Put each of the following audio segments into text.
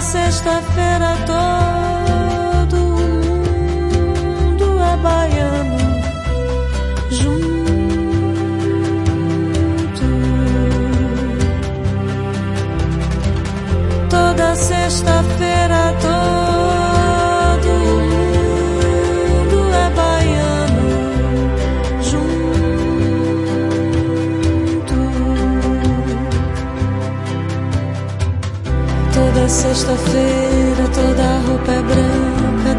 sexta-feira todo mundo é baiano junto. Toda sexta-feira Toda sexta-feira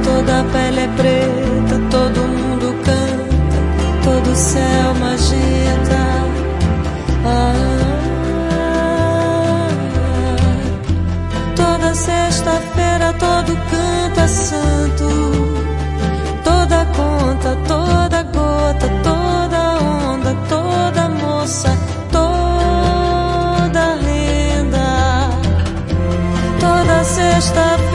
toda a pele é preta, todo mundo canta, todo céu magenta. Ah, toda sexta-feira todo canto é santo, stop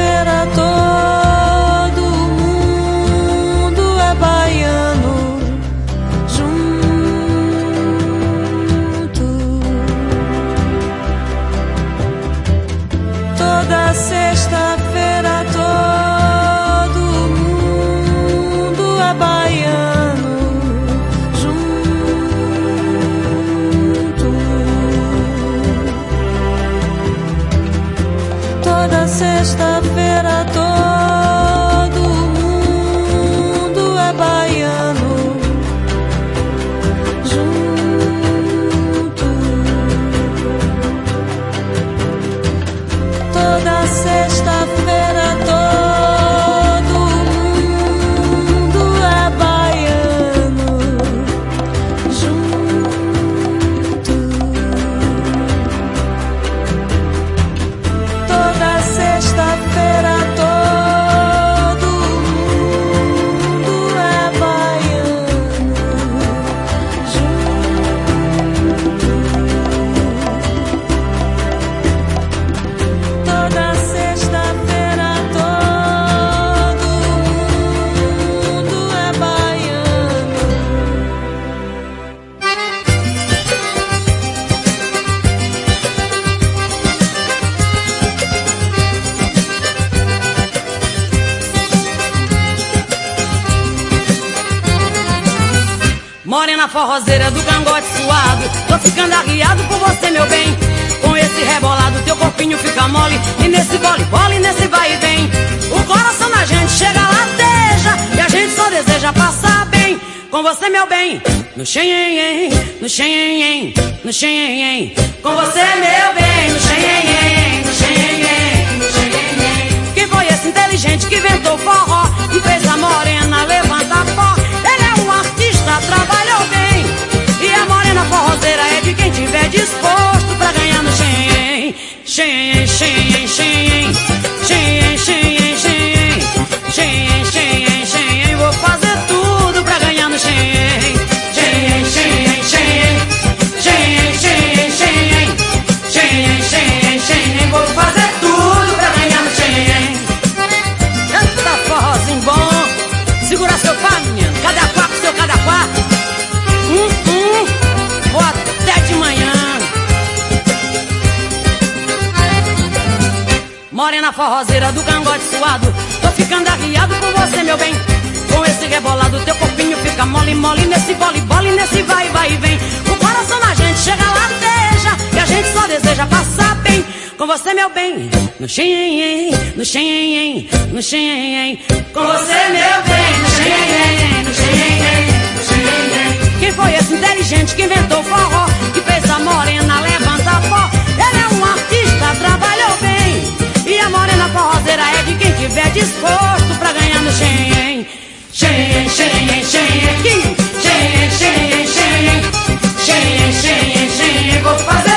forrozeira do cangote suado. Tô ficando arriado por você, meu bem. Com esse rebolado, teu corpinho fica mole. E nesse bole, bole, nesse vai e vem. O coração da gente chega lateja. E a gente só deseja passar bem. Com você, meu bem. No xenhen, no xenhen, no xenhen. Com você, meu bem. No xenhen, no xenhen, no xenhen. Quem foi esse inteligente que inventou forró? E fez a morena levantar pó? Ele é um artista. E a forrozeira do cangote suado. Tô ficando arriado com você, meu bem. Com esse rebolado, teu corpinho fica mole, mole. Nesse bole, bole, nesse vai, vai e vem. O coração da gente chega lateja. E a gente só deseja passar bem. Com você, meu bem. No xenhen, no xenhen, no xenhen. Com você, meu bem. No xenhen, no xenhen, no xenhen. Quem foi esse inteligente que inventou o forró? Que fez a morena levantar pó? Ele é um artista. E a morena forrozeira é de quem tiver disposto pra ganhar no xenhen. Xenhen, xenhen, xenhen. Xenhen, xenhen, xenhen. Xenhen, xenhen, xenhen. Vou fazer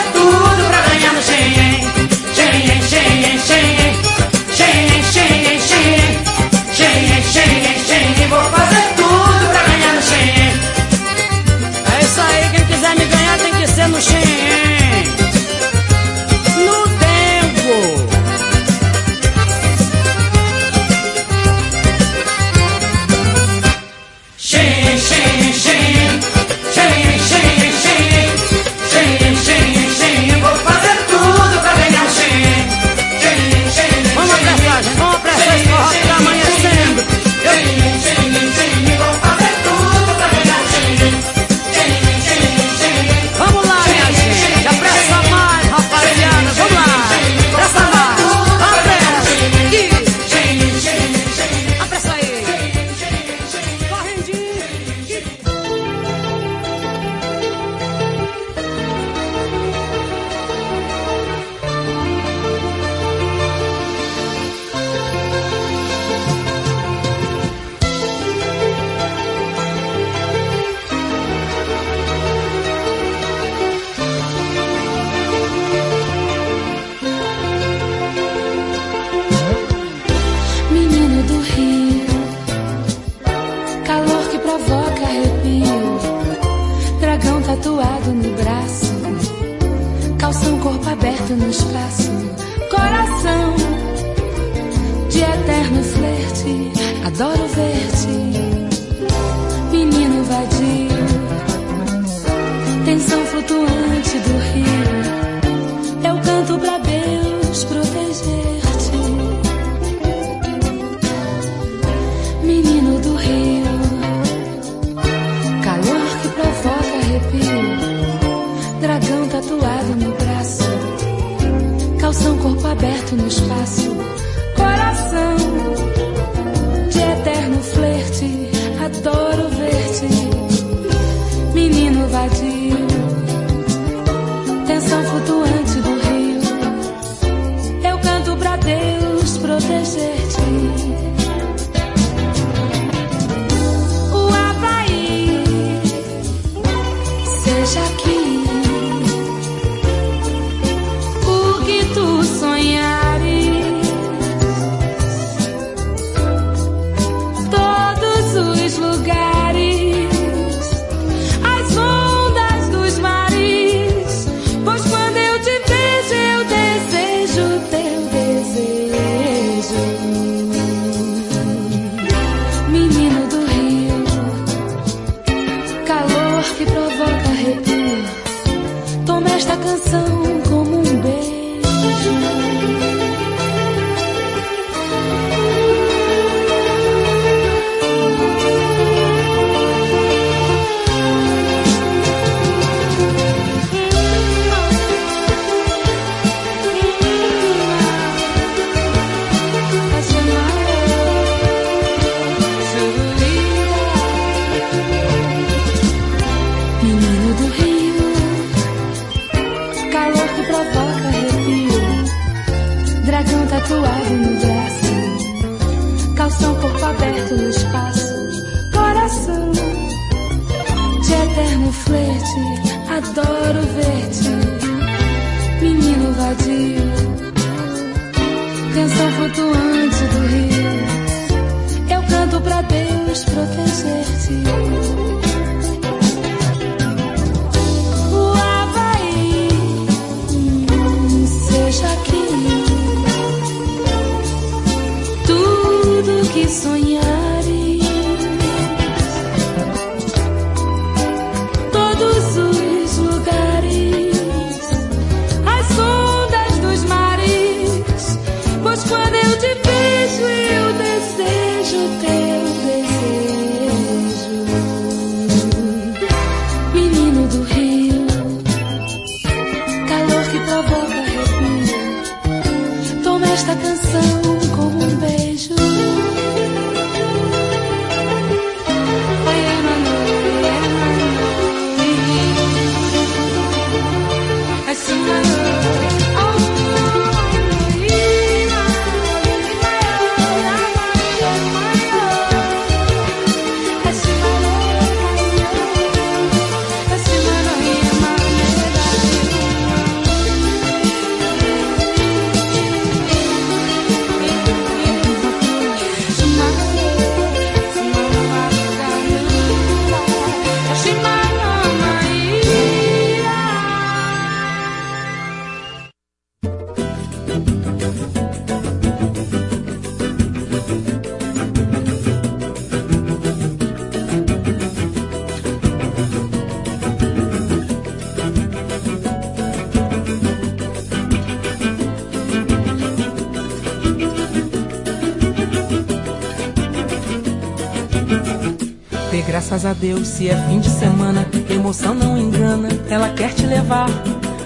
Graças a Deus, se é fim de semana, emoção não engana, ela quer te levar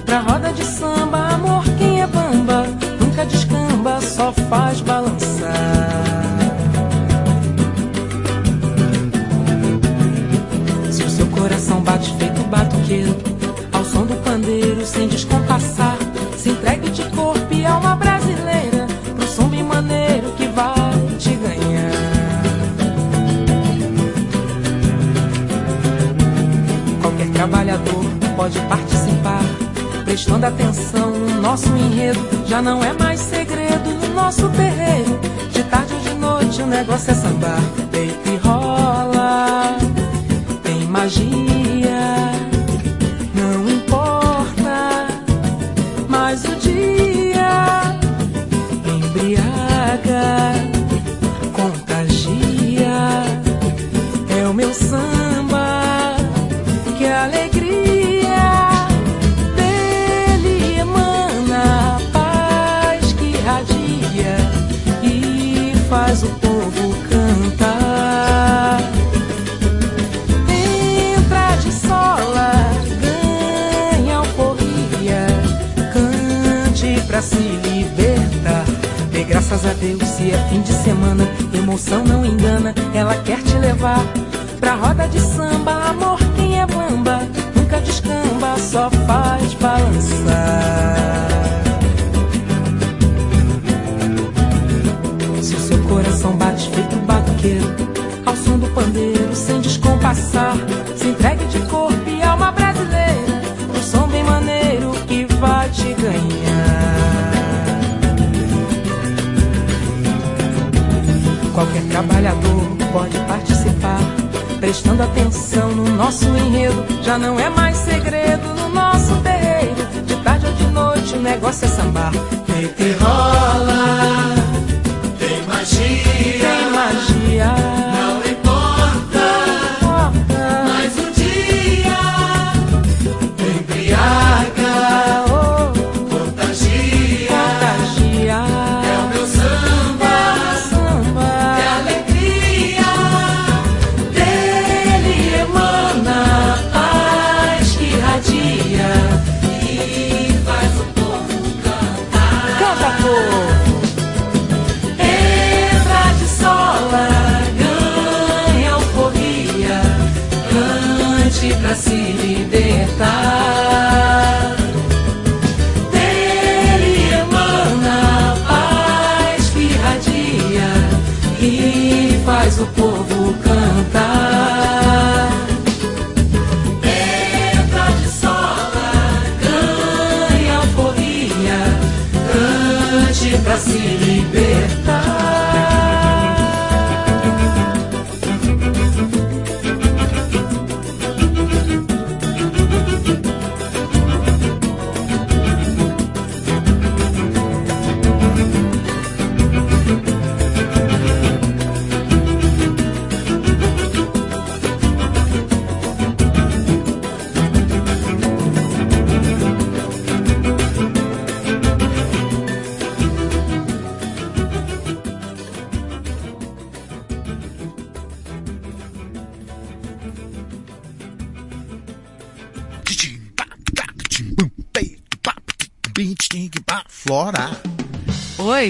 pra roda de samba. Amor, quem é bamba, nunca descamba, só faz balançar. Prestando atenção no nosso enredo. Já não é mais segredo no nosso terreiro. De tarde ou de noite o negócio é sambar, peito e rola, tem magia. Emoção não engana, ela quer te levar. Pra roda de samba, amor é bamba, nunca descamba, só faz Qualquer trabalhador pode participar prestando atenção no nosso enredo. Já não é mais segredo no nosso terreiro. De tarde ou de noite o negócio é sambar. Peito e rola, tem magia. Tem magia.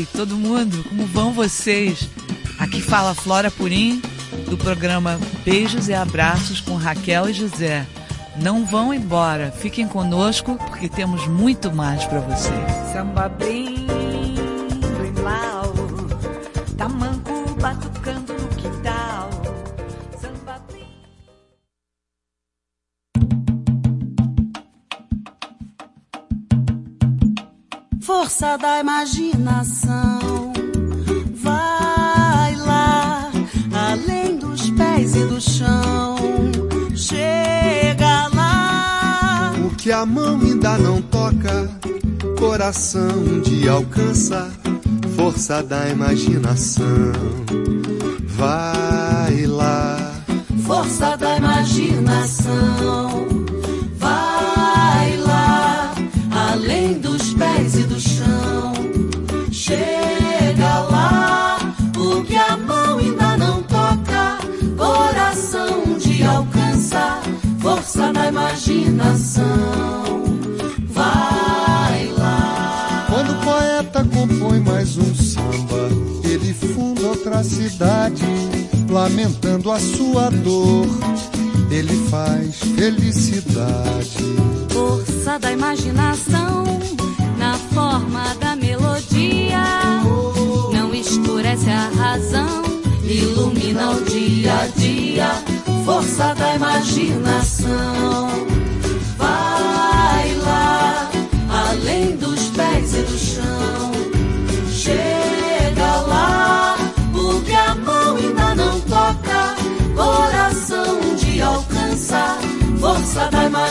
Todo mundo, como vão vocês? Aqui fala Flora Purim, do programa Beijos e Abraços com Raquel e José. Não vão embora, fiquem conosco porque temos muito mais para vocês. Samba bem, Força da imaginação, vai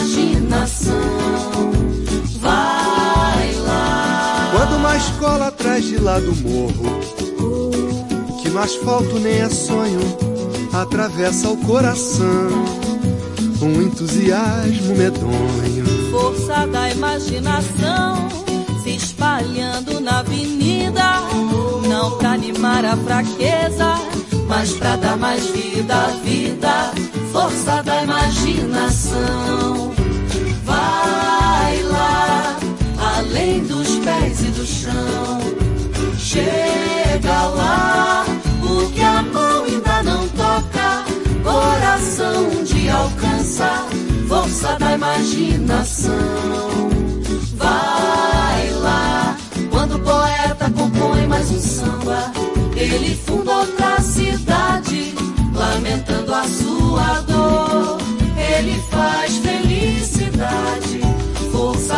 imaginação, vai lá. Quando uma escola atrás de lá do morro, que no asfalto nem é sonho, atravessa o coração, um entusiasmo medonho. Força da imaginação se espalhando na avenida, não pra animar a fraqueza, mas pra dar mais vida à vida. Força da imaginação, além dos pés e do chão. Chega lá, o que a mão ainda não toca, coração um dia alcança. Força da imaginação, vai lá. Quando o poeta compõe mais um samba, ele funda outra cidade, lamentando a sua dor. Ele faz força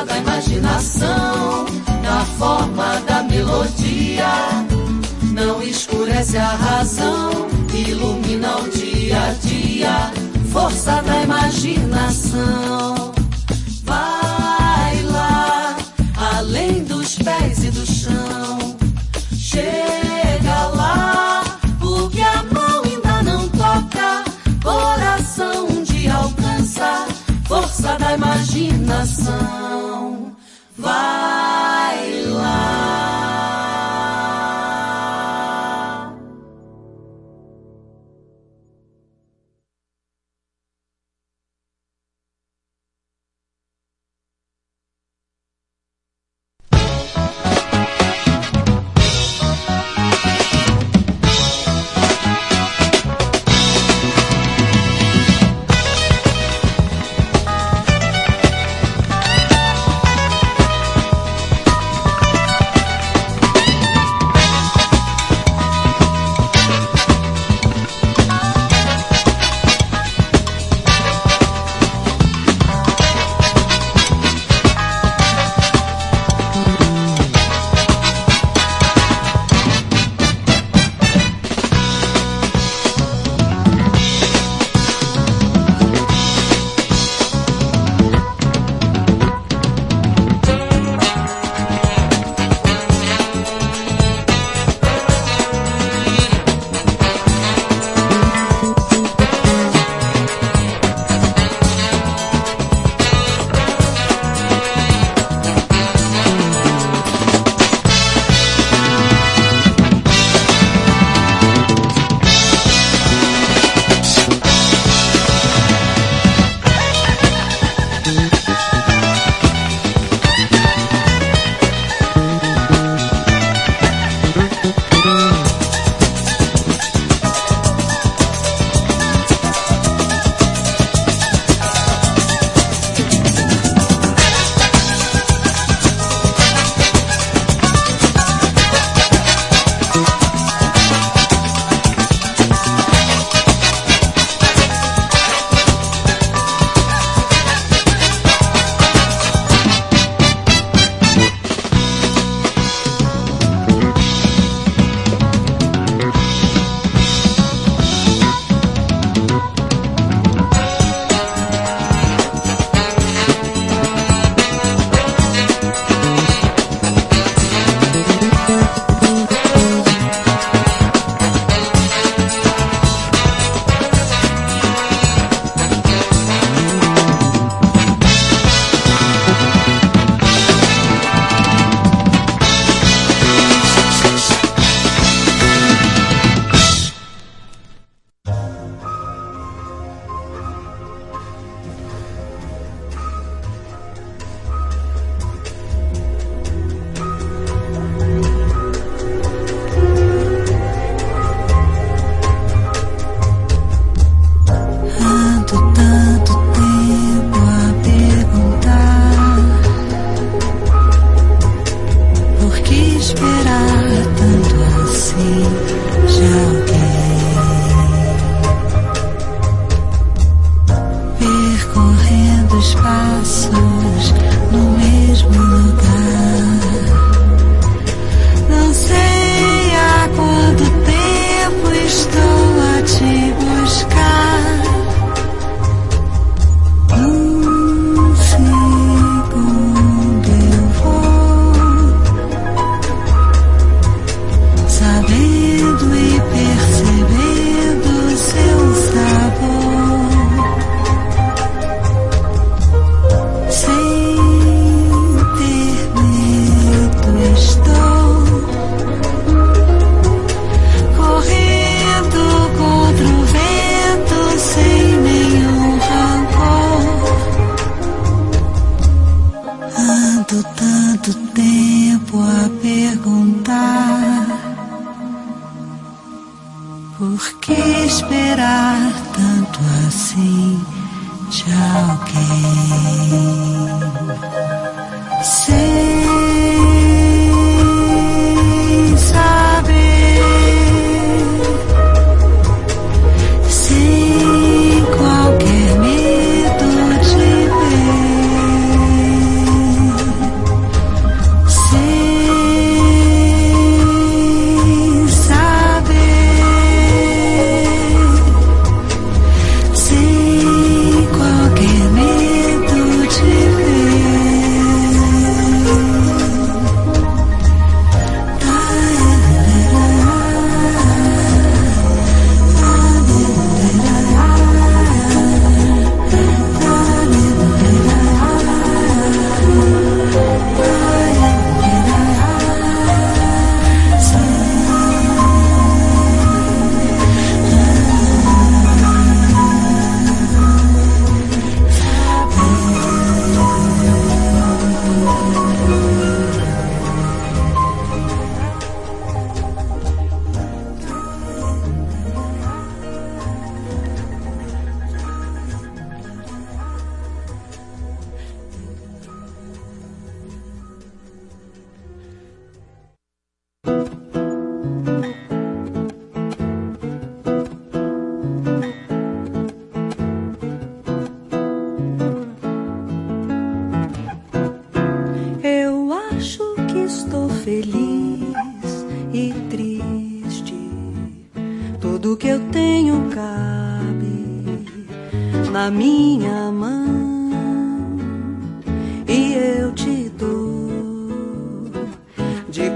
da imaginação, na forma da melodia. Não escurece a razão, ilumina o dia a dia. Força da imaginação, vai lá, além dos pés e do chão. Chega lá, o que a mão ainda não toca, coração um dia alcança. Força da imaginação, vai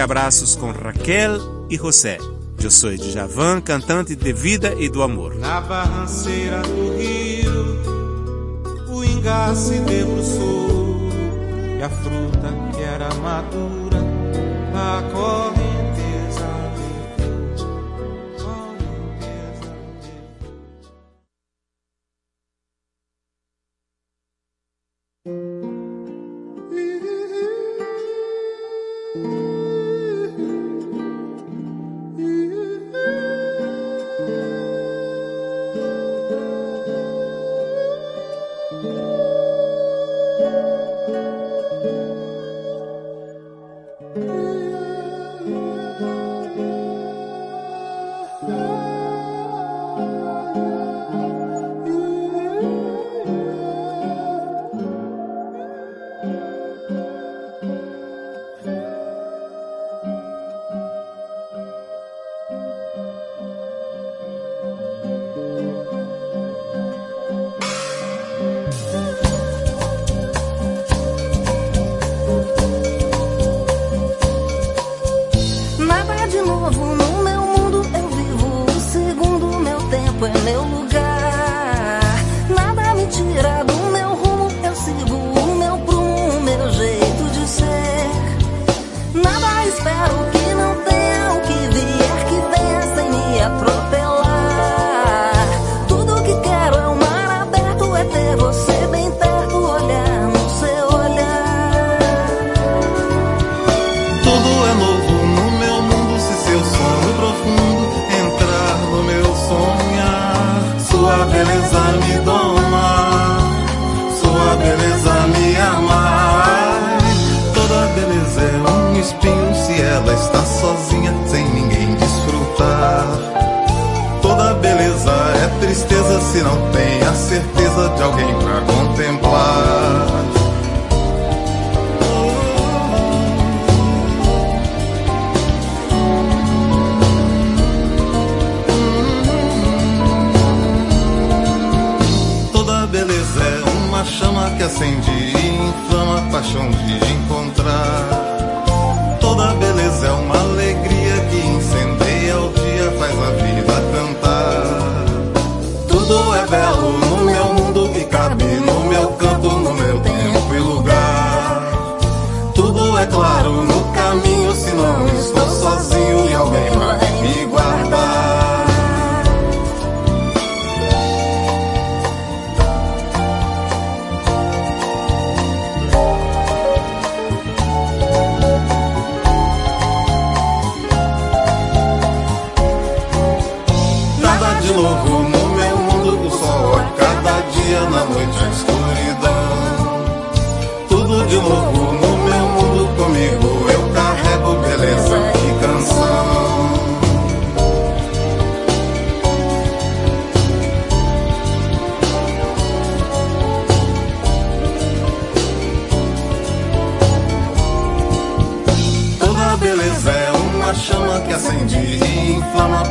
abraços com Raquel e José. Eu sou Djavan, cantante de vida e do amor. Na barranceira do rio, o debruçou e a fruta que era madura, sozinha, sem ninguém desfrutar. Toda beleza é tristeza se não tem a certeza de alguém pra contemplar. Toda beleza é uma chama que acende e inflama a paixão de encontrar.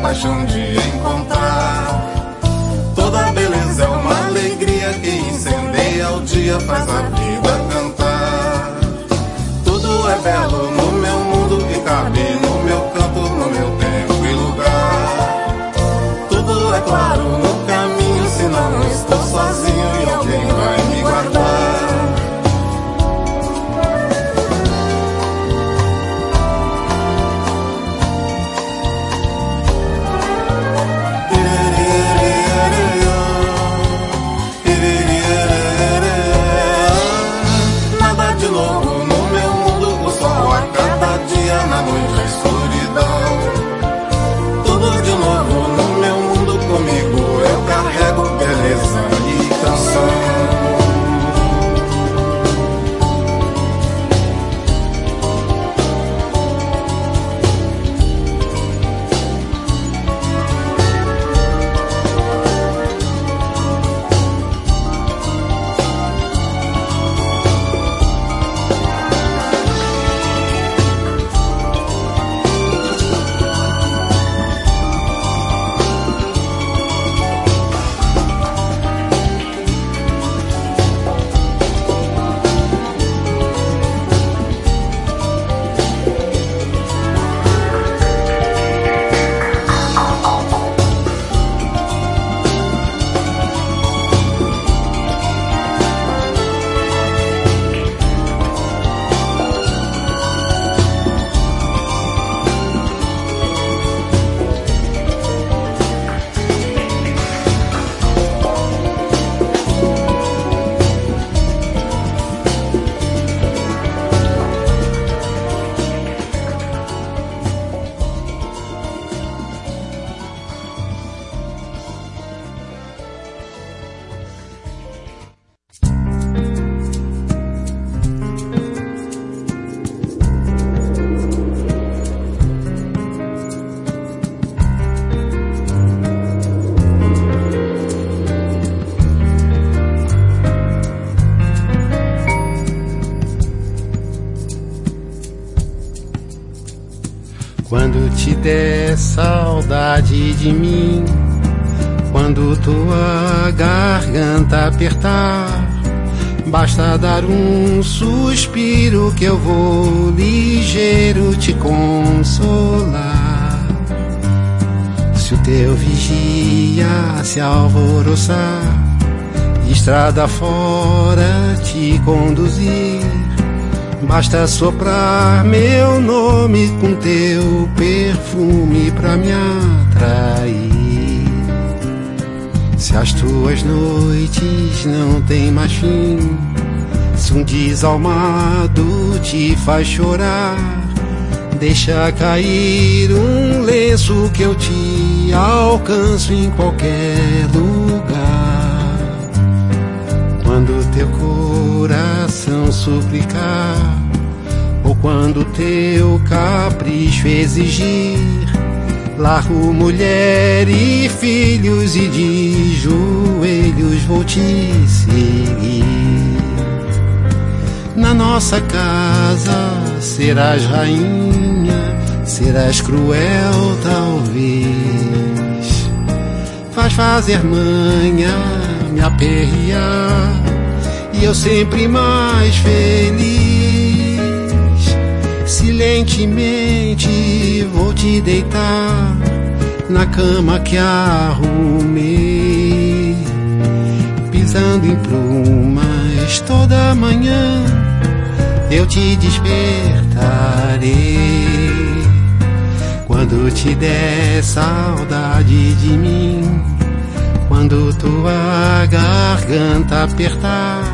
Paixão de encontrar. Toda beleza é uma alegria que incendeia o dia, faz a vida te der saudade de mim, quando tua garganta apertar, basta dar um suspiro que eu vou ligeiro te consolar. Se o teu vigia se alvoroçar, estrada fora te conduzir. Basta soprar meu nome com teu perfume pra me atrair. Se as tuas noites não têm mais fim, se um desalmado te faz chorar, deixa cair um lenço que eu te alcanço em qualquer lugar. quando teu coração suplicar, quando teu capricho exigir, largo mulher e filhos e de joelhos vou te seguir. Na nossa casa serás rainha, serás cruel talvez faz fazer manha me aperrear e eu sempre mais feliz. Silentemente vou te deitar na cama que arrumei, pisando em plumas toda manhã. Eu te despertarei quando te der saudade de mim, quando tua garganta apertar,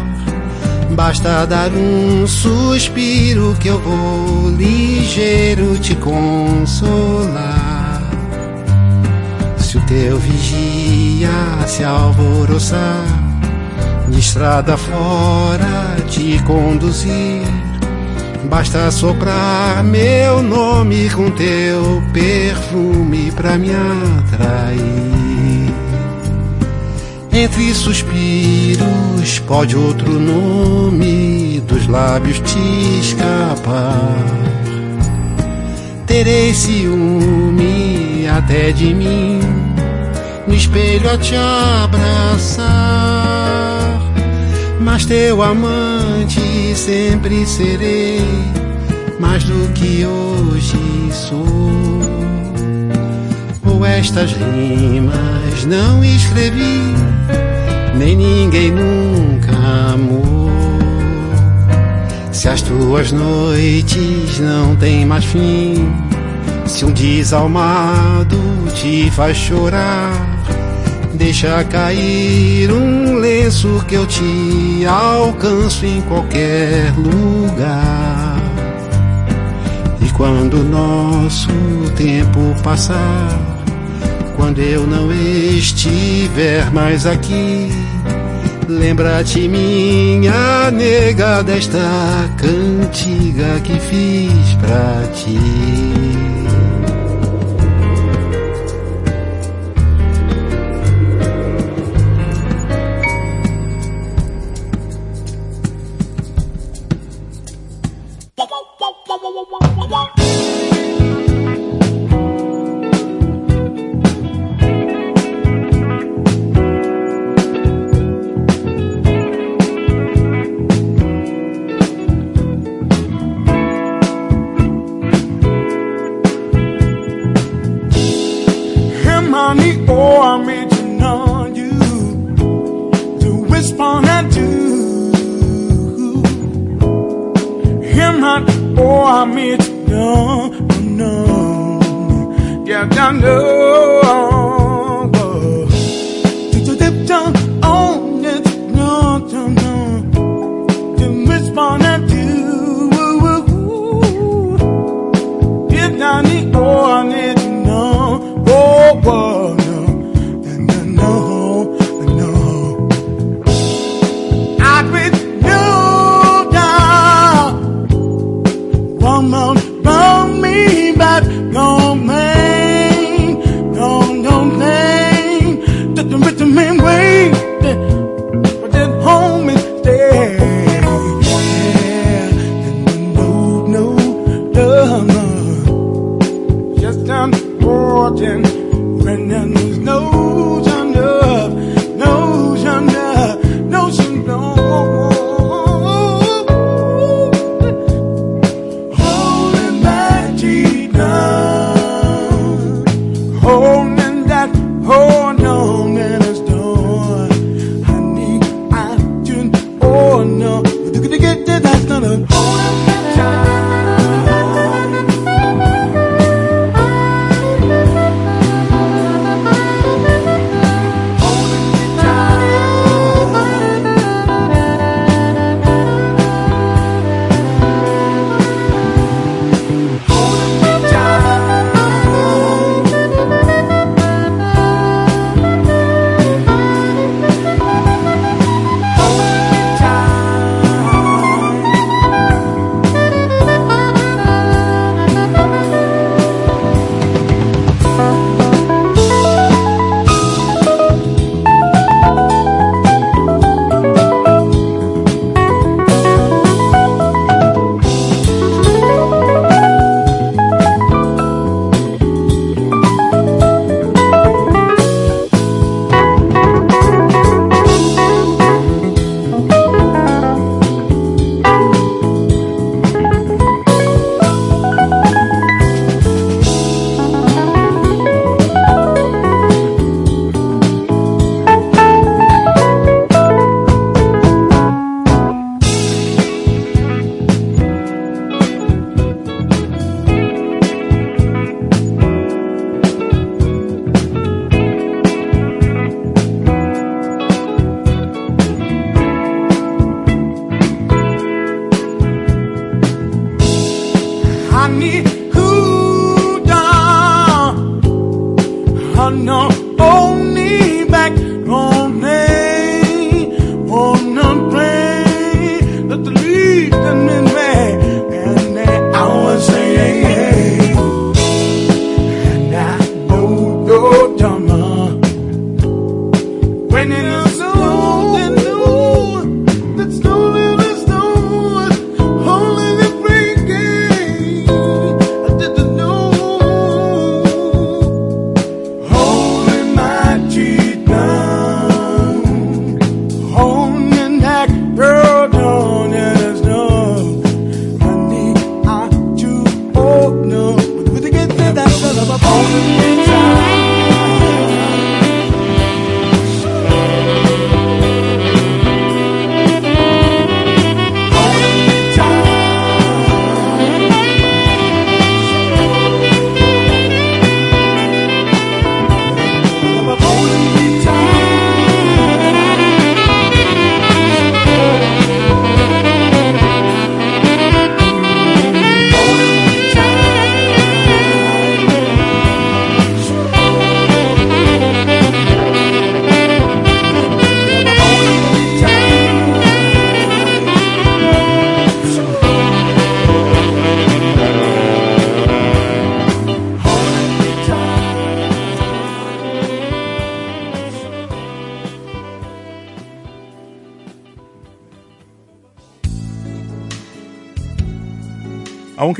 basta dar um suspiro que eu vou ligeiro te consolar. Se o teu vigia se alvoroçar, de estrada fora te conduzir Basta soprar meu nome com teu perfume pra me atrair. Entre suspiros pode outro nome dos lábios te escapar. Terei ciúme até de mim, no espelho a te abraçar mas teu amante sempre serei, mais do que hoje sou. Ou estas rimas não escrevi, nem ninguém nunca amou. Se as tuas noites não têm mais fim, se um desalmado te faz chorar Deixa cair um lenço que eu te alcanço em qualquer lugar. E quando nosso tempo passar, quando eu não estiver mais aqui, lembra-te, minha nega, desta cantiga que fiz pra ti.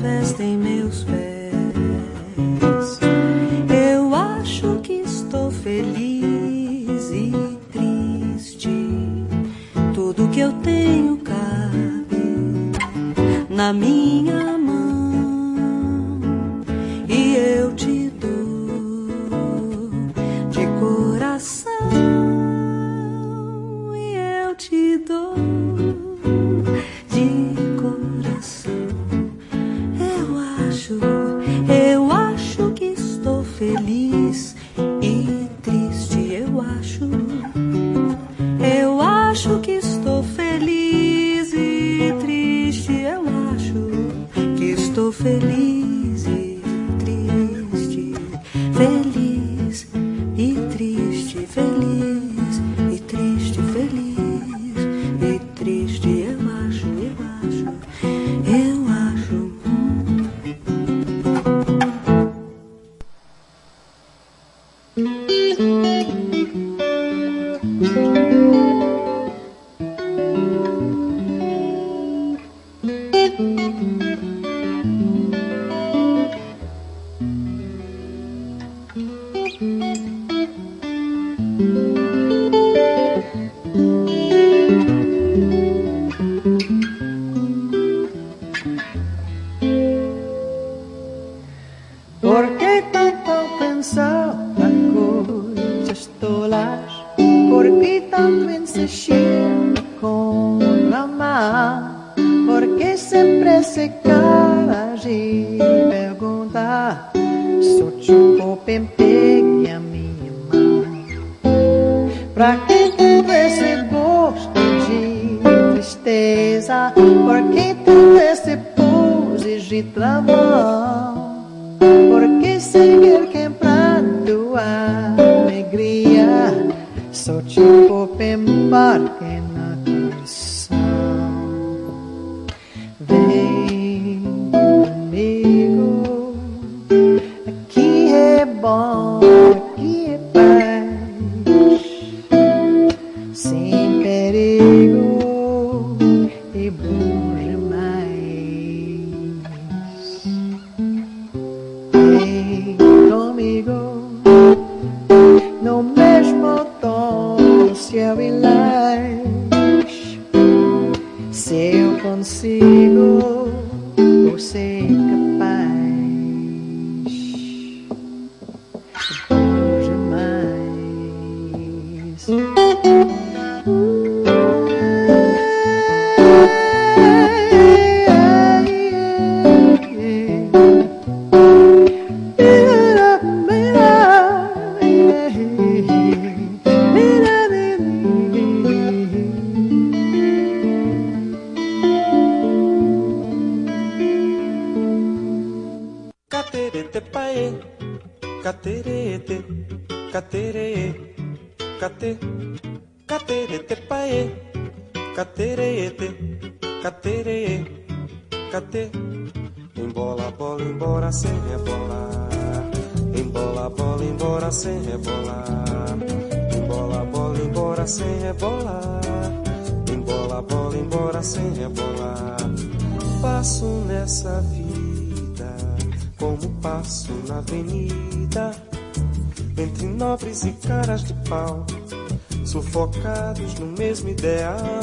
vestem meus pés. Eu acho que estou feliz e triste. Tudo que eu tenho cabe na minha mão.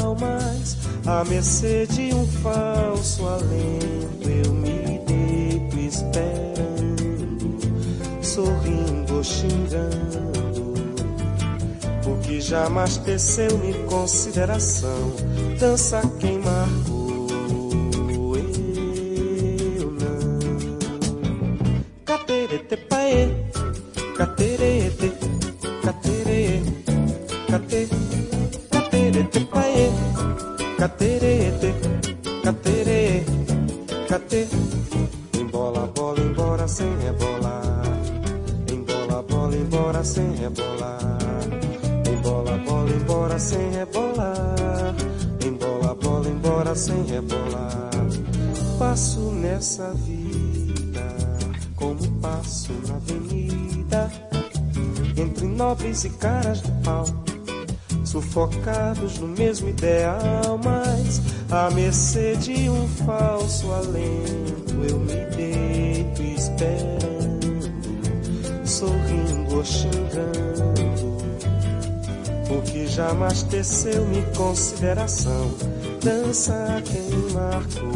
almas, à mercê de um falso alento, eu me deito esperando, sorrindo, xingando, porque jamais teceu-me consideração, dança quem marcou. Eu não. Caterete paê. focados no mesmo ideal, mas à mercê de um falso alento, eu me deito esperando, sorrindo ou xingando. O que jamais teceu-me consideração, dança quem marco.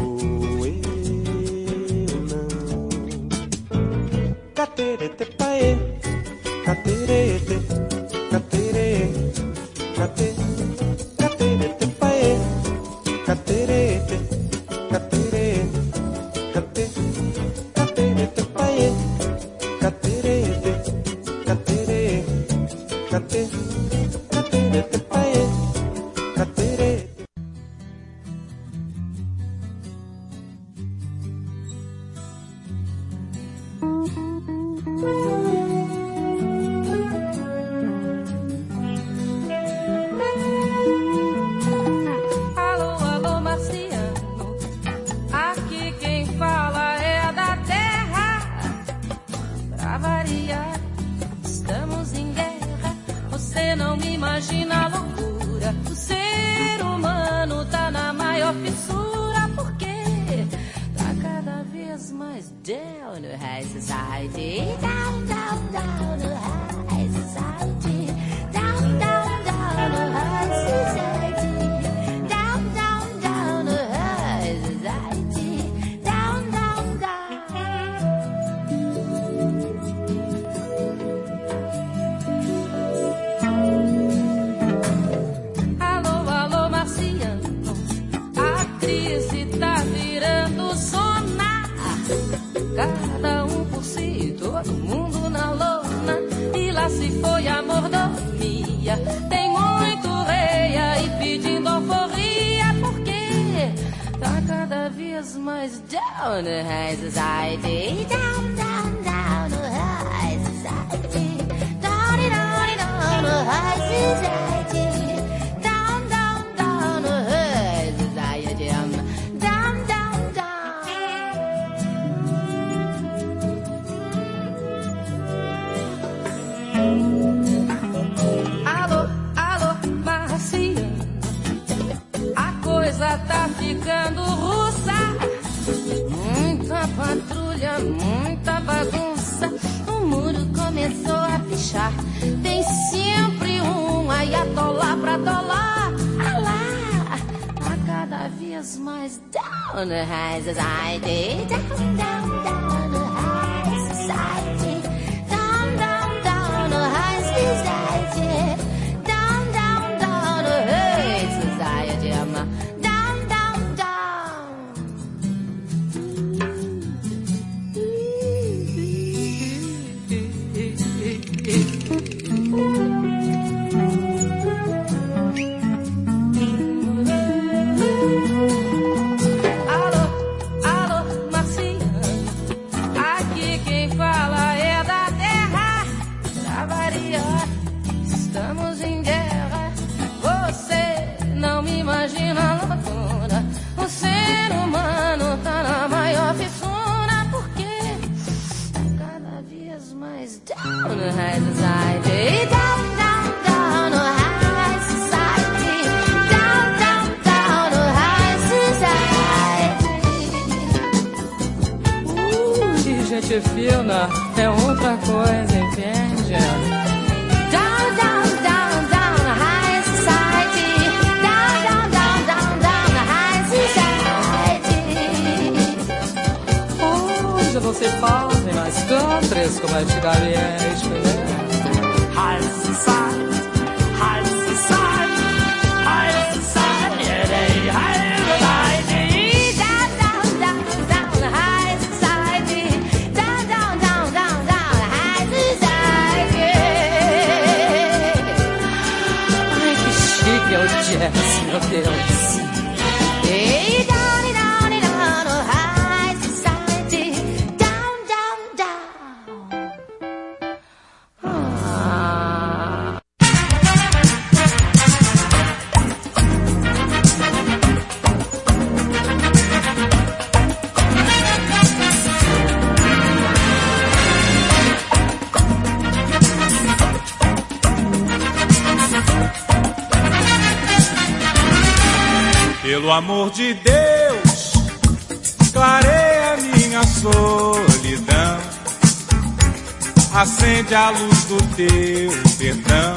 Acende a luz do teu perdão.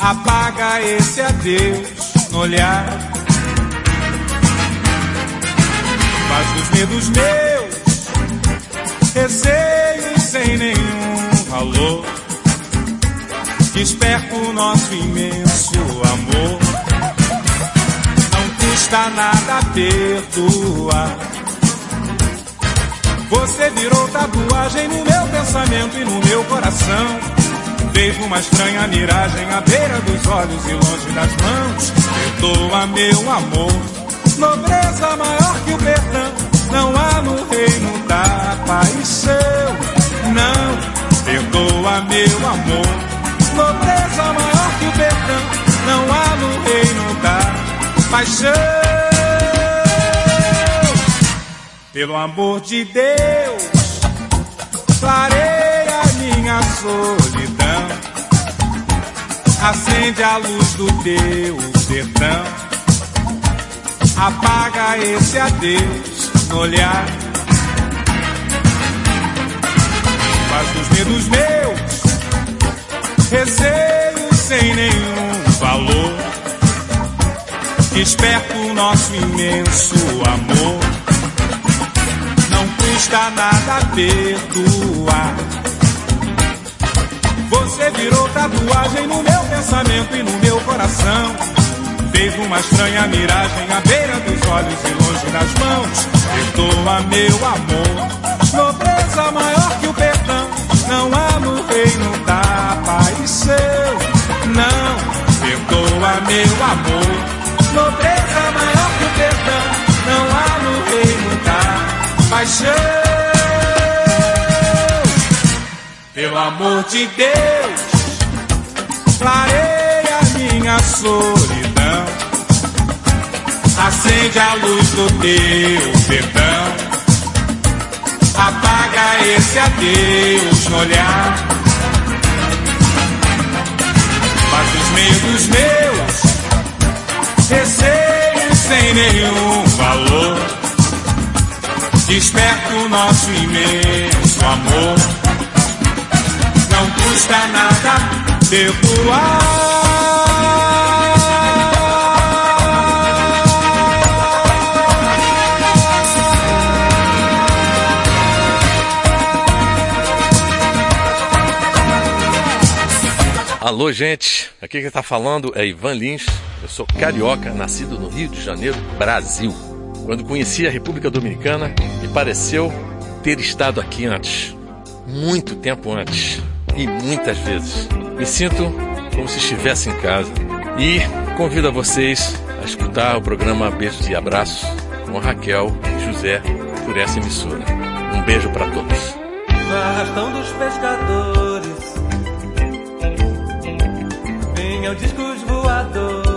Apaga esse adeus no olhar. Faz dos medos meus receios sem nenhum valor. Desperta o nosso imenso amor custa nada perdoar. Você virou tatuagem no meu pensamento e no meu coração. Fez uma estranha miragem à beira dos olhos e longe das mãos. Perdoa, meu amor. Nobreza maior que o perdão. Não há no reino da paixão. Não, perdoa, meu amor. Nobreza maior que o perdão. Não há no reino da paixão. Pelo amor de Deus, clareia minha solidão. Acende a luz do teu sertão. Apaga esse adeus no olhar. Faz dos medos meus receios sem nenhum valor. Desperta o nosso imenso amor custa nada perdoar. Você virou tatuagem no meu pensamento e no meu coração. Fez uma estranha miragem à beira dos olhos e longe das mãos. Perdoa, meu amor. Nobreza maior que o perdão. Não há no reino da paz seu. Não, perdoa, meu amor. Nobreza maior que o perdão paixão. Pelo amor de Deus, clareia minha solidão. Acende a luz do teu perdão. Apaga esse adeus no olhar. Mas os medos meus, receios sem nenhum valor. Desperta o nosso imenso amor. Não custa nada Alô, gente. Aqui quem está falando é Ivan Lins. Eu sou carioca, nascido no Rio de Janeiro, Brasil. Quando conheci a República Dominicana, pareceu ter estado aqui antes. Muito tempo antes. E muitas vezes. Me sinto como se estivesse em casa. E convido a vocês a escutar o programa Beijos e Abraços com Raquel e José por essa emissora. Um beijo para todos. No arrastão dos pescadores discos voadores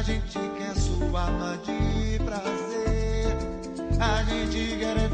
A gente quer sua alma de prazer. A gente quer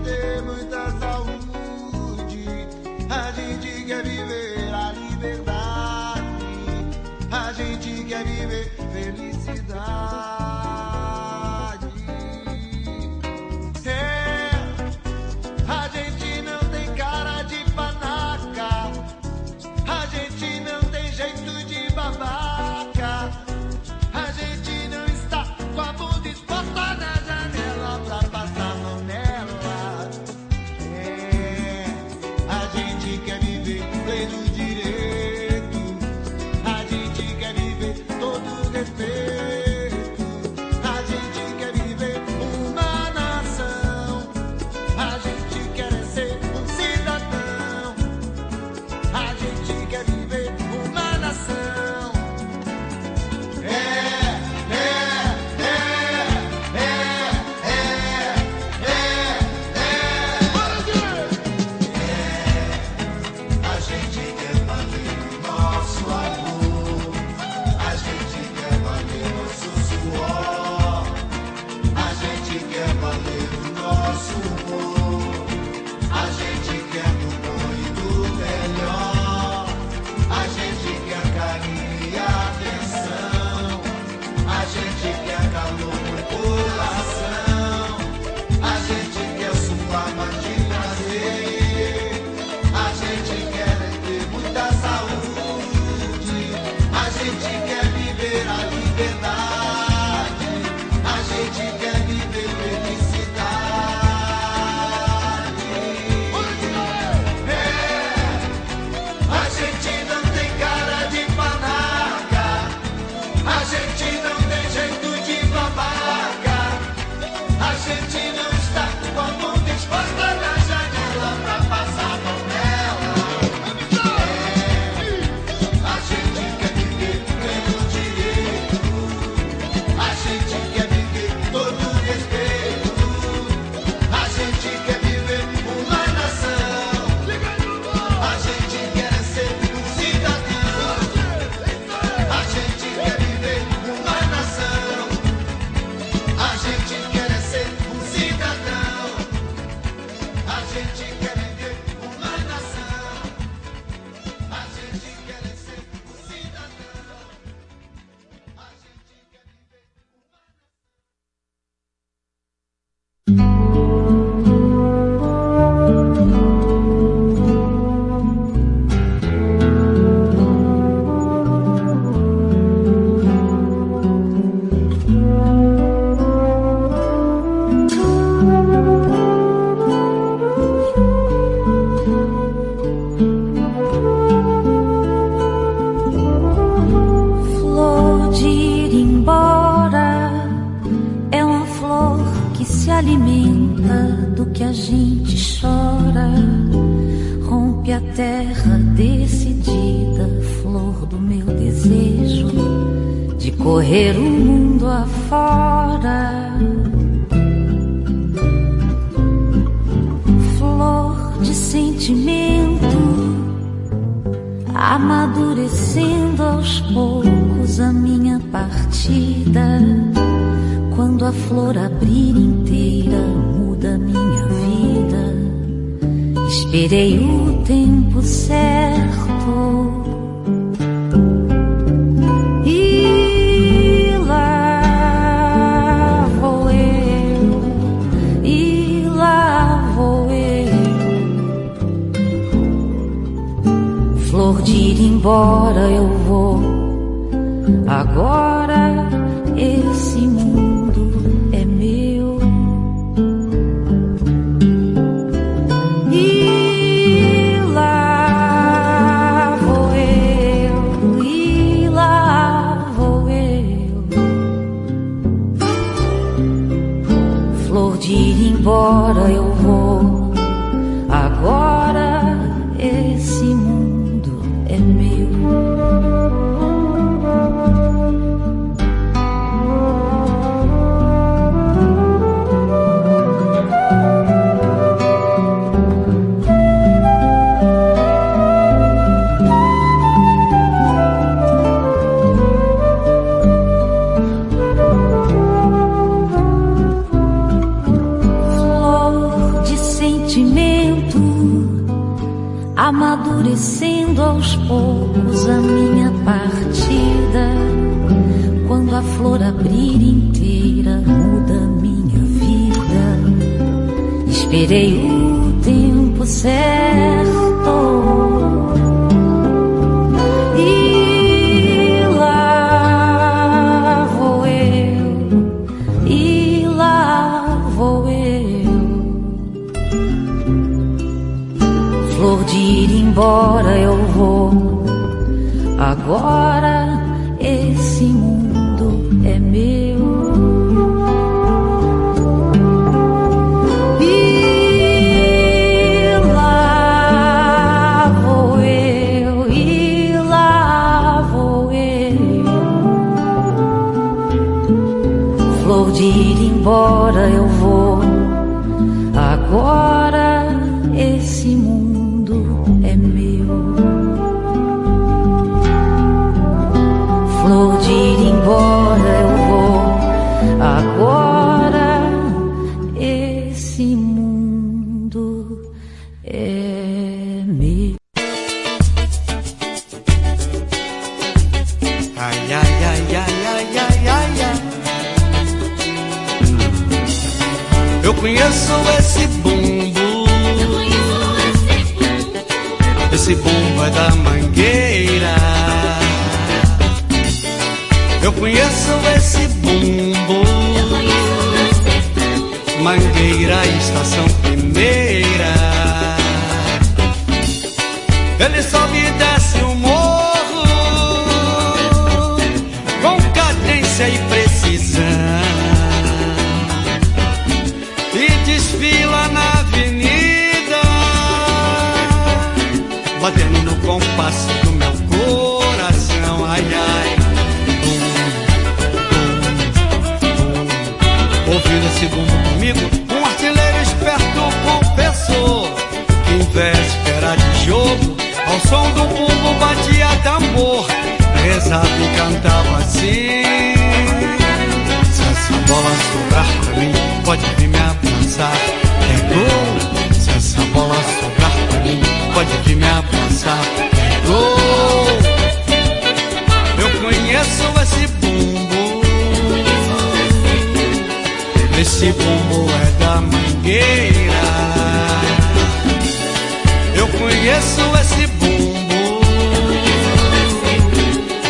conheço esse bumbo,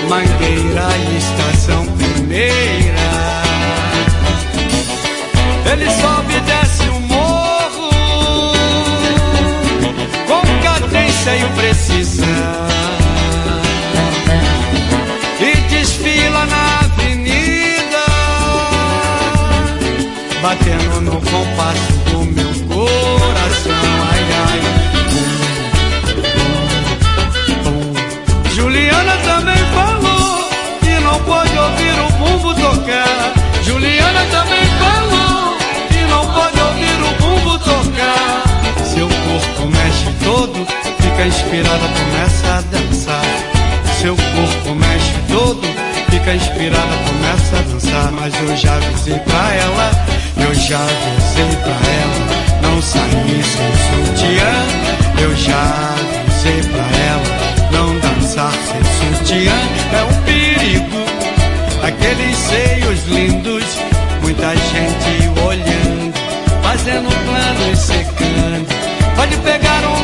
mangueira e estação primeira. Ele sobe e desce o morro com cadência e precisão. E desfila na avenida, batendo no compasso do Juliana também falou que não pode ouvir o bumbo tocar. Juliana também falou que não pode ouvir o bumbo tocar. Seu corpo mexe todo, fica inspirada, começa a dançar. Seu corpo mexe todo, fica inspirada, começa a dançar. Mas eu já avisei pra ela, eu já avisei pra ela, não sair sem sutiã. Eu já avisei pra ela, dançar sem sutiã. É um perigo, aqueles seios lindos, muita gente olhando, fazendo planos secando. Pode pegar um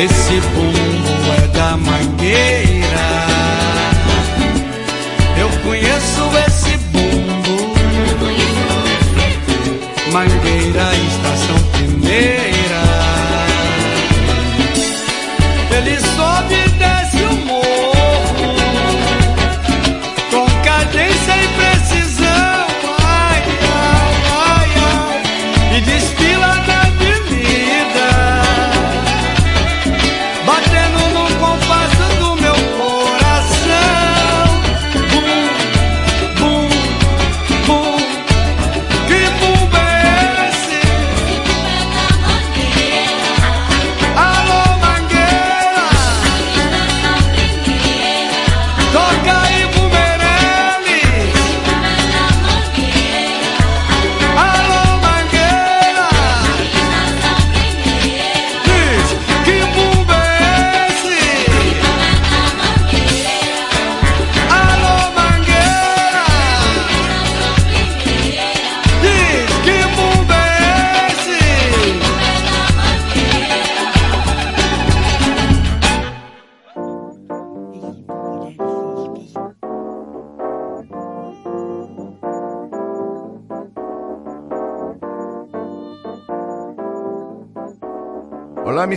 esse bumbo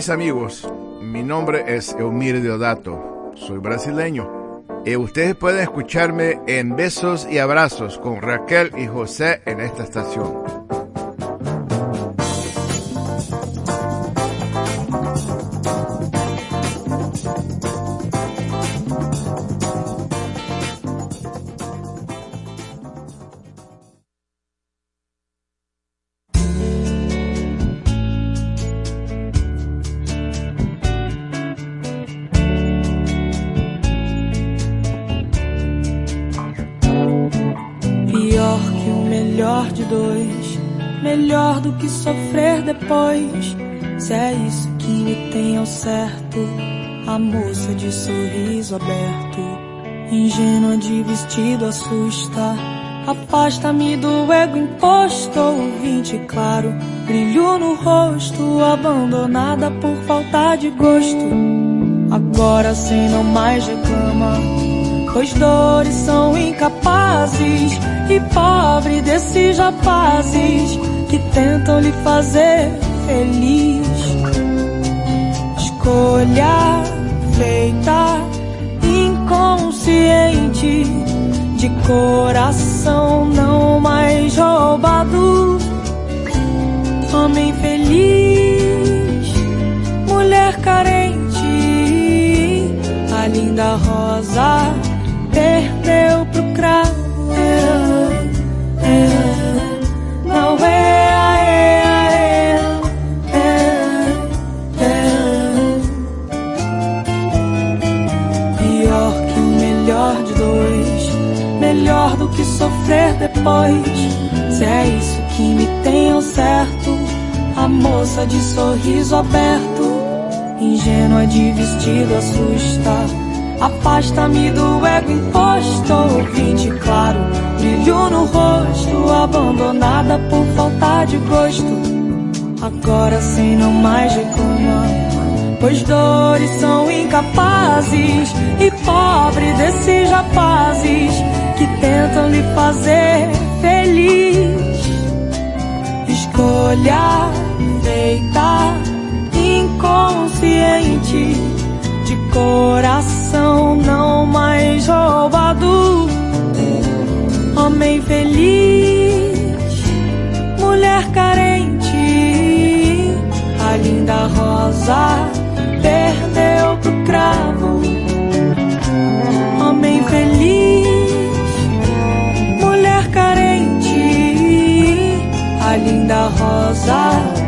amigos, mi nombre es Eumir Deodato, soy brasileño. Y ustedes pueden escucharme en Besos y Abrazos con Raquel y José en esta estación. Isso que me tem ao certo, a moça de sorriso aberto, ingênua de vestido assusta. Afasta-me do ego imposto, ouvinte claro, brilho no rosto, abandonada por falta de gosto. Agora sem não mais reclama, pois dores são incapazes e pobre desses rapazes que tentam lhe fazer feliz. Escolha feita inconsciente de coração não mais roubado. Homem feliz, mulher carente, a linda rosa perdeu pro cravo. Não é, que sofrer depois. Se é isso que me tem ao certo, a moça de sorriso aberto, ingênua de vestido assusta. Afasta-me do ego imposto, ouvinte claro, brilho no rosto, abandonada por falta de gosto. Agora sem não mais reclama, Pois dores são incapazes e pobre desses rapazes que tentam lhe fazer feliz. Escolha feita inconsciente de coração não mais roubado. Homem feliz, mulher carente, a linda rosa perdeu pro cravo. Homem feliz, a linda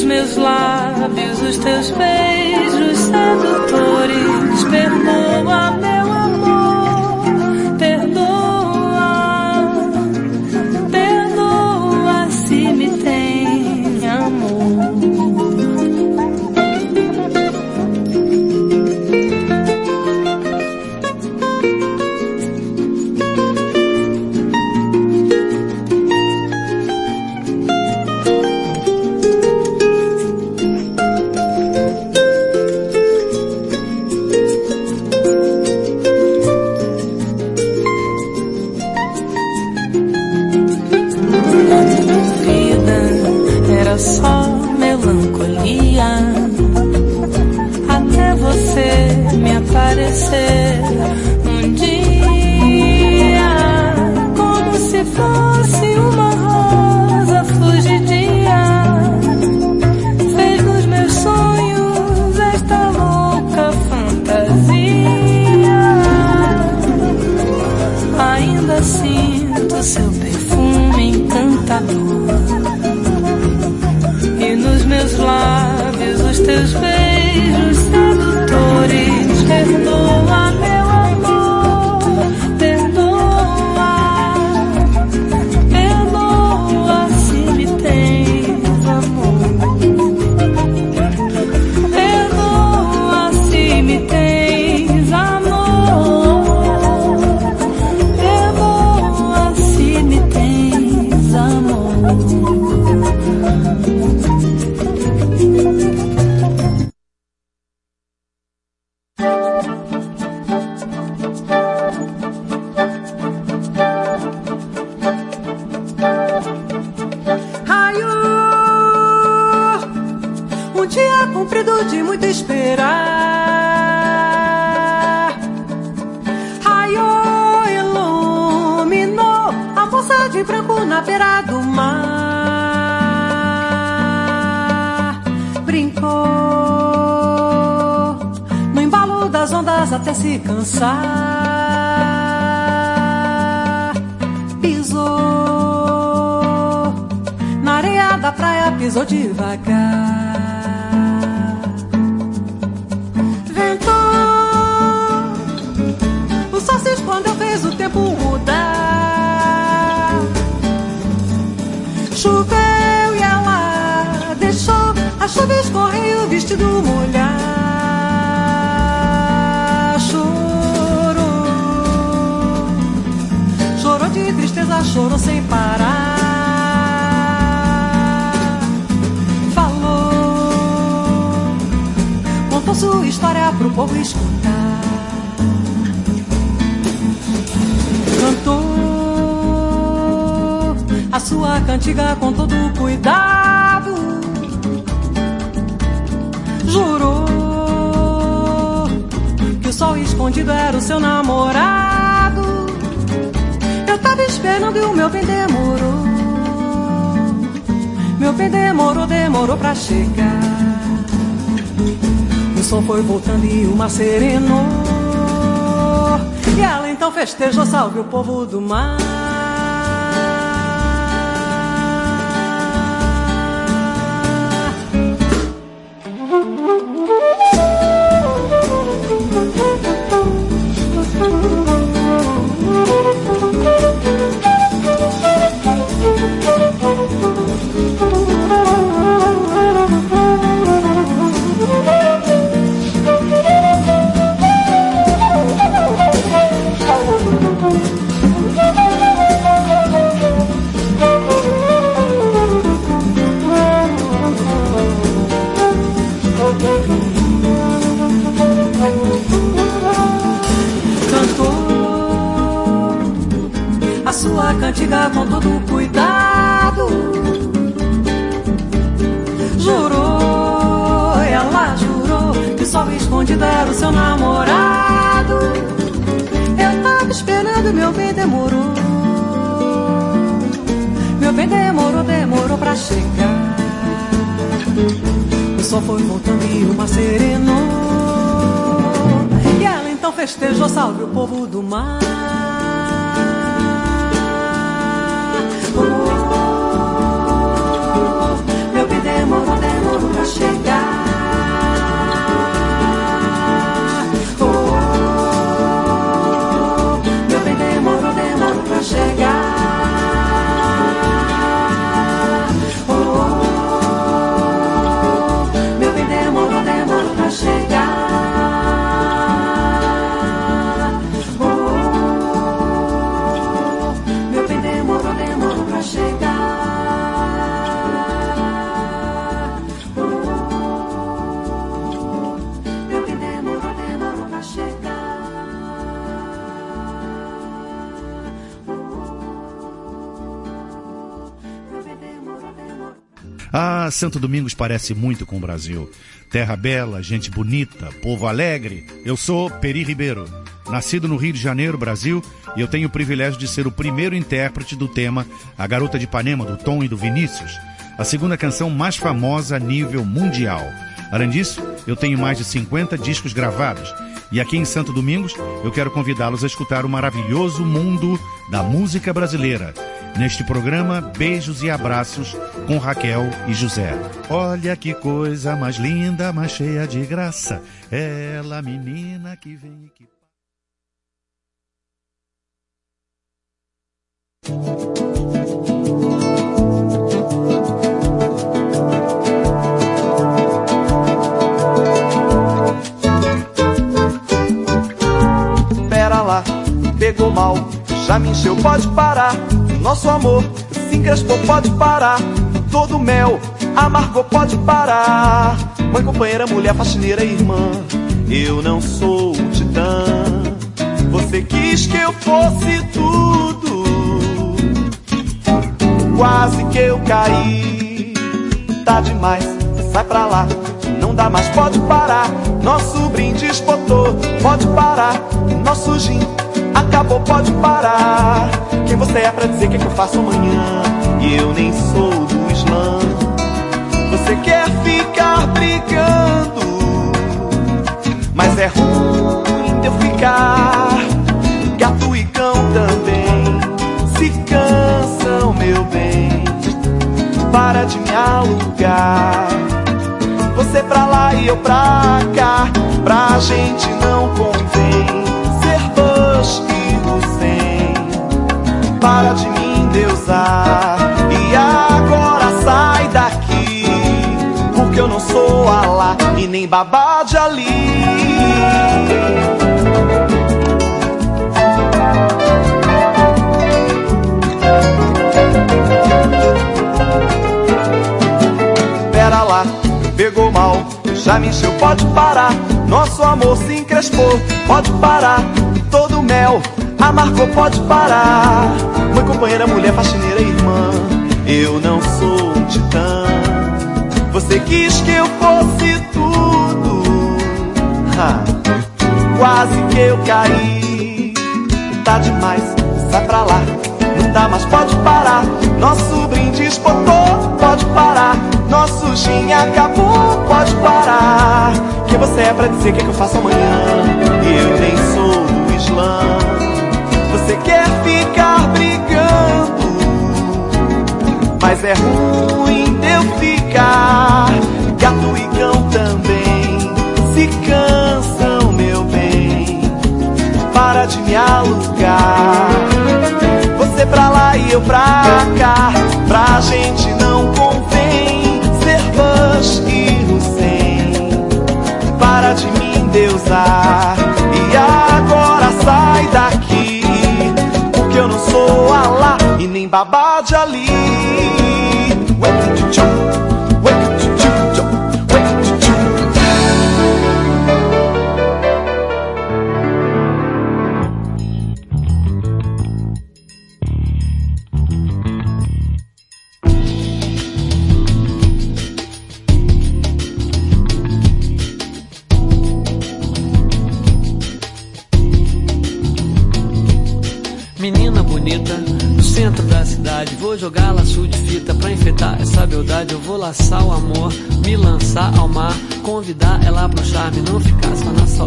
Nos meus lábios os teus beijos sedutores. Perdoa, Santo Domingos parece muito com o Brasil. Terra bela, gente bonita, povo alegre. Eu sou Peri Ribeiro, nascido no Rio de Janeiro, Brasil, e eu tenho o privilégio de ser o primeiro intérprete do tema A Garota de Ipanema, do Tom e do Vinícius, a segunda canção mais famosa a nível mundial. Além disso, eu tenho mais de 50 discos gravados. E aqui em Santo Domingos, eu quero convidá-los a escutar o maravilhoso mundo da música brasileira. Neste programa, beijos e abraços com Raquel e José. Olha que coisa mais linda, mais cheia de graça. Ela, menina que vem e que. Pera lá, pegou mal, já me encheu, pode parar. Nosso amor se encrespou, pode parar. Todo mel amargou, pode parar. Mãe, companheira, mulher, faxineira, irmã. Eu não sou um titã. Você quis que eu fosse tudo. Quase que eu caí. Tá demais, sai pra lá. Não dá mais, pode parar. Nosso brinde espotou, pode parar. Nosso gin acabou, pode parar. Quem você é pra dizer o que, é que eu faço amanhã? E eu nem sou Você quer ficar brigando, mas é ruim de eu ficar. Gato e cão também se cansam, meu bem. Para de me alugar. Você pra lá e eu pra cá. Pra gente não convém ser e Hussein. Para de me endeusar. Sou Alá e nem babá de Ali. Pera lá, pegou mal, já me encheu, pode parar. Nosso amor se encrespou, pode parar. Todo mel amargou, pode parar. Mãe, companheira, mulher, faxineira, irmã. Eu não sou um titã. Você quis que eu fosse tudo. Ha, quase que eu caí. Tá demais, sai pra lá. Não dá mais, pode parar. Nosso brinde espotou, pode parar. Nosso gin acabou, pode parar. Quem você é pra dizer o que, é que eu faço amanhã? Eu nem sou do Islã. Você quer ficar brigando, mas é ruim ficar. Gato e cão também se cansam, meu bem. Para de me alugar. Você pra lá e eu pra cá. Pra gente não convém ser Bush e Hussein. Para de me endeusar. E agora sai daqui. Porque eu não sou Alá e nem babá de Ali. Ué,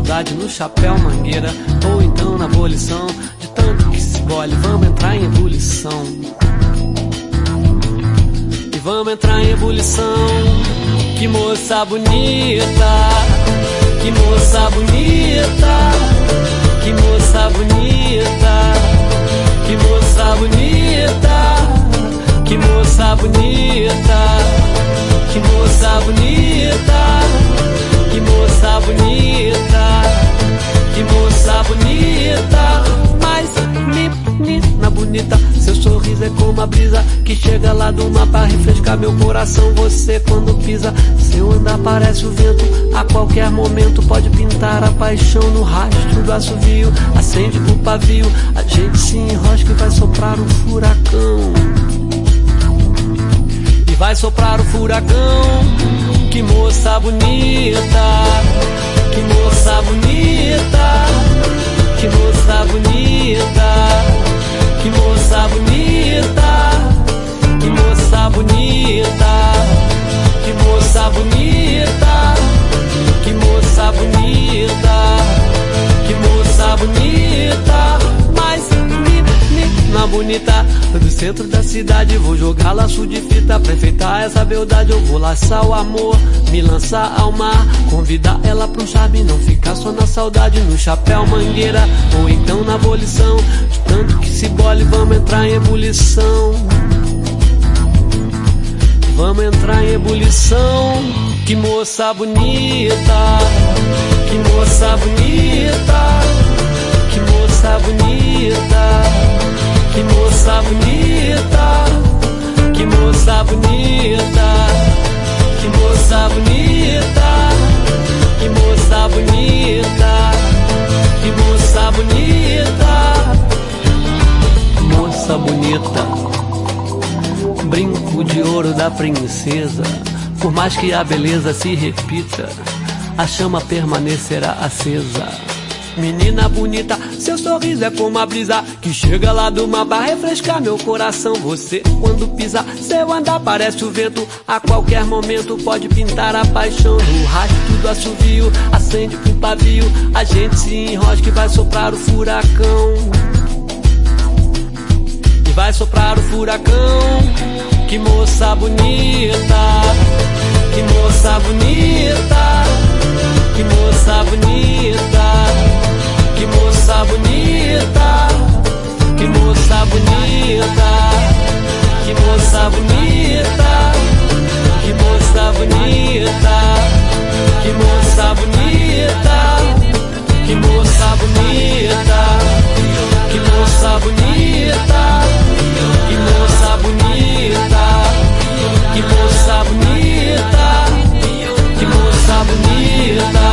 saudade, no chapéu mangueira, ou então na abolição de tanto que se bole. Vamos entrar em ebulição. E vamos entrar em ebulição. Que moça bonita, que moça bonita, que moça bonita, que moça bonita, que moça bonita, que moça bonita, moça bonita, que moça bonita, mas menina bonita, seu sorriso é como a brisa que chega lá do mar pra refrescar meu coração. Você quando pisa, seu andar parece o vento. A qualquer momento pode pintar a paixão no rastro do assovio. Acende pro pavio, a gente se enrosca e vai soprar o furacão. E vai soprar o furacão. Que moça bonita, que moça bonita, que moça bonita, que moça bonita, que moça bonita, que moça bonita, que moça bonita, que moça bonita, menina bonita. Do centro da cidade vou jogar laço de fita. Pra enfeitar essa beldade eu vou laçar o amor me lançar ao mar. Convidar ela pra um charme não ficar só na saudade no chapéu mangueira. Ou então na abolição de tanto que se bole vamos entrar em ebulição. Vamos entrar em ebulição. Que moça bonita que moça bonita que moça bonita que moça bonita, que moça bonita, que moça bonita, que moça bonita, que moça bonita, moça bonita, brinco de ouro da princesa, por mais que a beleza se repita, a chama permanecerá acesa. Menina bonita, seu sorriso é como a brisa que chega lá do mar pra refrescar meu coração. Você, quando pisa, seu andar parece o vento. A qualquer momento pode pintar a paixão. No rastro do assovio, acende com pavio. A gente se enrosca e vai soprar o furacão. E vai soprar o furacão. Que moça bonita, que moça bonita, que moça bonita. Que moça bonita, que moça bonita, que moça bonita, que moça bonita, que moça bonita, que moça bonita, que moça bonita, que moça bonita, que moça bonita, que moça bonita,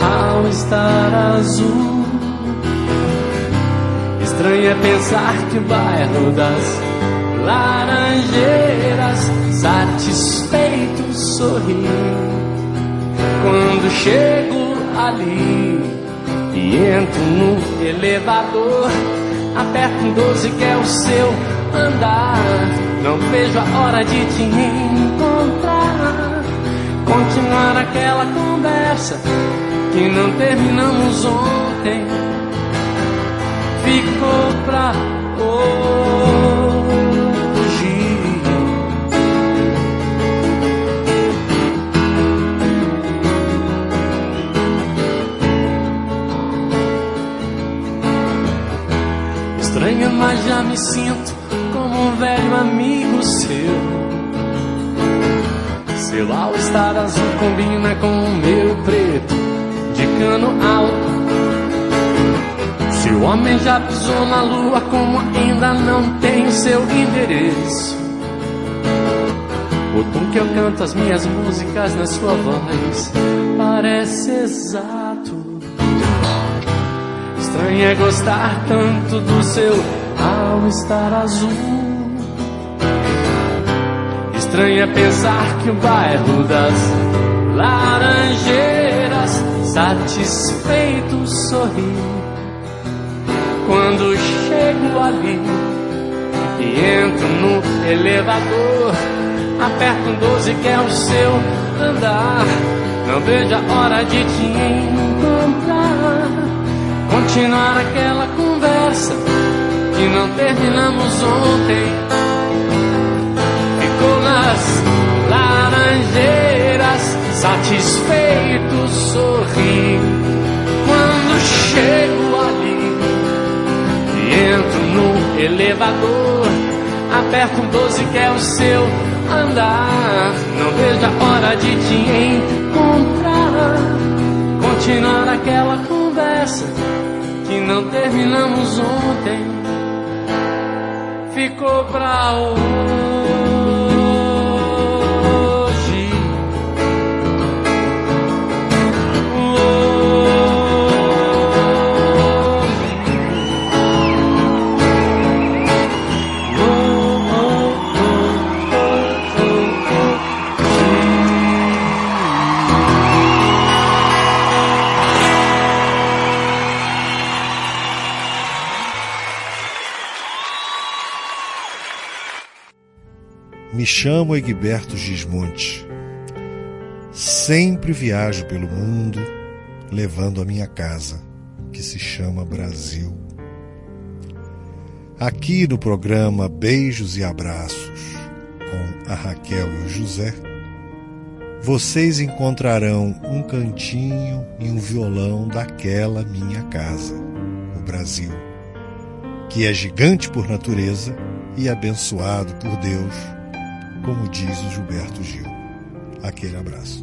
all-star azul. Estranho é pensar que o bairro das laranjeiras satisfeito sorri quando chego ali e entro no elevador. Aperto um 12 que é o seu andar. Não vejo a hora de te encontrar continuar aquela conversa que não terminamos ontem. ficou pra hoje. Estranha, mas já me sinto como um velho amigo seu. Seu all-star azul combina com o meu preto alto. Se o homem já pisou na lua, como ainda não tem seu endereço. O tom que eu canto as minhas músicas na sua voz parece exato. Estranho é gostar tanto do seu all-star azul. Estranho é pensar que o bairro das Laranjeiras satisfeito sorri quando chego ali e entro no elevador. Aperto um 12 que é o seu andar. Não vejo a hora de te encontrar. Continuar aquela conversa que não terminamos ontem. Ficou nas laranjeiras, satisfeito sorri. Quando chego ali e entro no elevador, aperto um 12 que é o seu andar. Não vejo a hora de te encontrar. Continuar aquela conversa que não terminamos ontem. Ficou pra hoje. Me chamo Egberto Gismonte. Sempre viajo pelo mundo levando a minha casa, que se chama Brasil. Aqui no programa Beijos e Abraços, com a Raquel e o José, vocês encontrarão um cantinho e um violão daquela minha casa, o Brasil, que é gigante por natureza e abençoado por Deus como diz o Gilberto Gil. Aquele abraço.